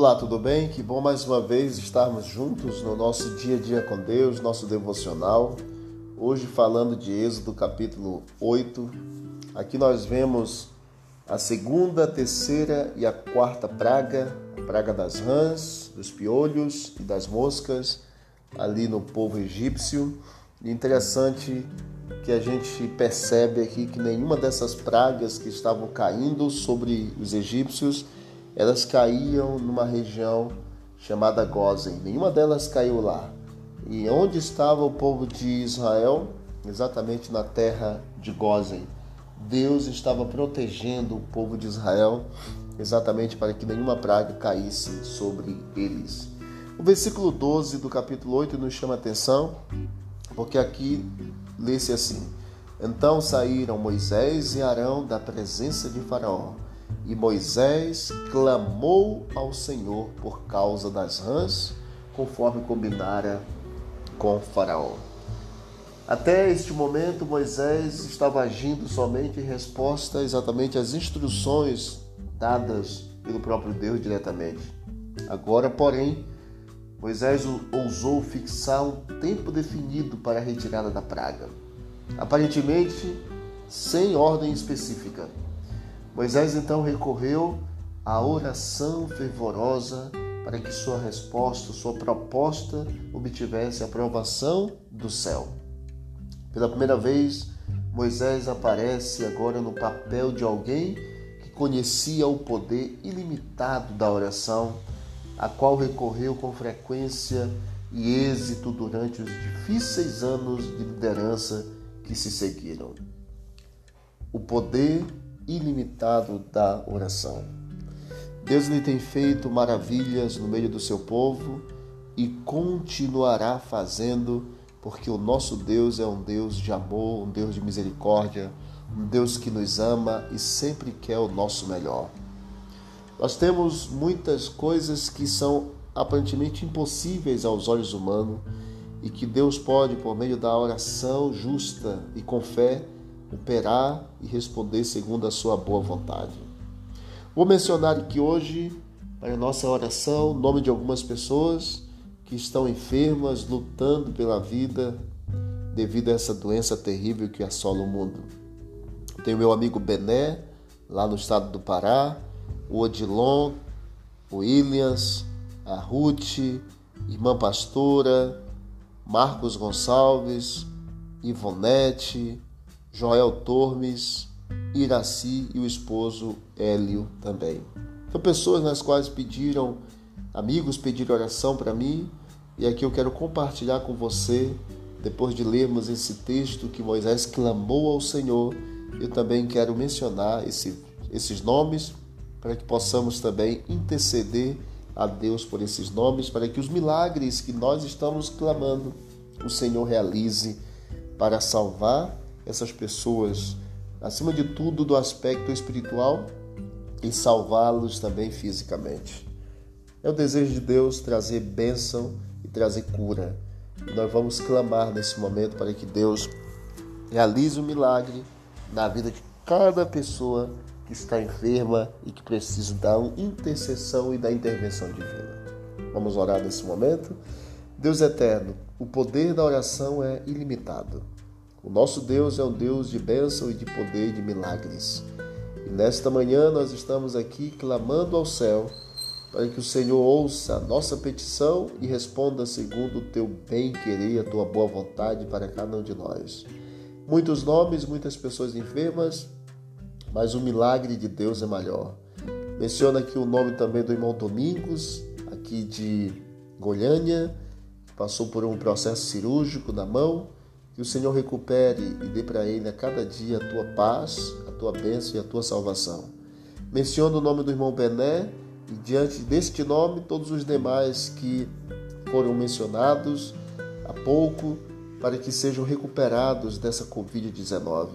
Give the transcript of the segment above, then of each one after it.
Olá, tudo bem? Que bom mais uma vez estarmos juntos no nosso dia a dia com Deus, nosso devocional. Hoje falando de Êxodo capítulo 8. Aqui nós vemos a segunda, a terceira e a quarta praga, a praga das rãs, dos piolhos e das moscas ali no povo egípcio. E interessante que a gente percebe aqui que nenhuma dessas pragas que estavam caindo sobre os egípcios elas caíam numa região chamada Gozen. Nenhuma delas caiu lá. E onde estava o povo de Israel? Exatamente na terra de Gozen. Deus estava protegendo o povo de Israel exatamente para que nenhuma praga caísse sobre eles. O versículo 12 do capítulo 8 nos chama a atenção, porque aqui lê-se assim: Então saíram Moisés e Arão da presença de Faraó e Moisés clamou ao Senhor por causa das rãs, conforme combinara com Faraó. Até este momento, Moisés estava agindo somente em resposta exatamente às instruções dadas pelo próprio Deus diretamente. Agora, porém, Moisés ousou fixar um tempo definido para a retirada da praga, aparentemente sem ordem específica. Moisés então recorreu à oração fervorosa para que sua resposta, sua proposta obtivesse a aprovação do céu. Pela primeira vez, Moisés aparece agora no papel de alguém que conhecia o poder ilimitado da oração, a qual recorreu com frequência e êxito durante os difíceis anos de liderança que se seguiram. O poder ilimitado da oração. Deus lhe tem feito maravilhas no meio do seu povo e continuará fazendo, porque o nosso Deus é um Deus de amor, um Deus de misericórdia, um Deus que nos ama e sempre quer o nosso melhor. Nós temos muitas coisas que são aparentemente impossíveis aos olhos humanos e que Deus pode, por meio da oração justa e com fé, operar e responder segundo a sua boa vontade. Vou mencionar aqui hoje, para nossa oração, o nome de algumas pessoas que estão enfermas, lutando pela vida devido a essa doença terrível que assola o mundo. Tenho meu amigo Bené, lá no estado do Pará, o Odilon, o Williams, a Ruth, irmã pastora, Marcos Gonçalves, Ivonete, Joel Tormes, Iraci e o esposo Hélio também. São pessoas nas quais pediram, amigos pediram oração para mim, e aqui eu quero compartilhar com você, depois de lermos esse texto que Moisés clamou ao Senhor, eu também quero mencionar esse, esses nomes para que possamos também interceder a Deus por esses nomes, para que os milagres que nós estamos clamando, o Senhor realize para salvar essas pessoas, acima de tudo do aspecto espiritual e salvá-los também fisicamente. É o desejo de Deus trazer bênção e trazer cura. E nós vamos clamar nesse momento para que Deus realize o um milagre na vida de cada pessoa que está enferma e que precisa da intercessão e da intervenção divina. Vamos orar nesse momento. Deus eterno, o poder da oração é ilimitado. O nosso Deus é um Deus de bênção e de poder e de milagres. E nesta manhã nós estamos aqui clamando ao céu para que o Senhor ouça a nossa petição e responda segundo o teu bem-querer e a tua boa vontade para cada um de nós. Muitos nomes, muitas pessoas enfermas, mas o milagre de Deus é maior. Menciona aqui o nome também do irmão Domingos, aqui de Goiânia, passou por um processo cirúrgico na mão que o Senhor recupere e dê para ele a cada dia a tua paz, a tua bênção e a tua salvação. Menciona o nome do irmão Bené e diante deste nome todos os demais que foram mencionados há pouco para que sejam recuperados dessa Covid-19.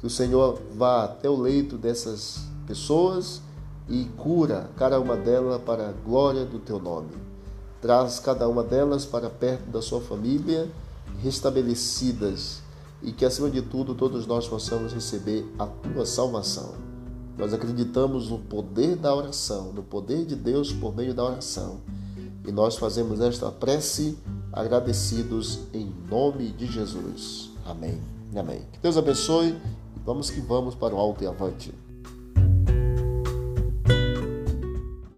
Que o Senhor vá até o leito dessas pessoas e cura cada uma delas para a glória do teu nome. Traz cada uma delas para perto da sua família restabelecidas e que, acima de tudo, todos nós possamos receber a tua salvação. Nós acreditamos no poder da oração, no poder de Deus por meio da oração. E nós fazemos esta prece agradecidos em nome de Jesus. Amém. Amém. Que Deus abençoe. Vamos que vamos para o alto e avante.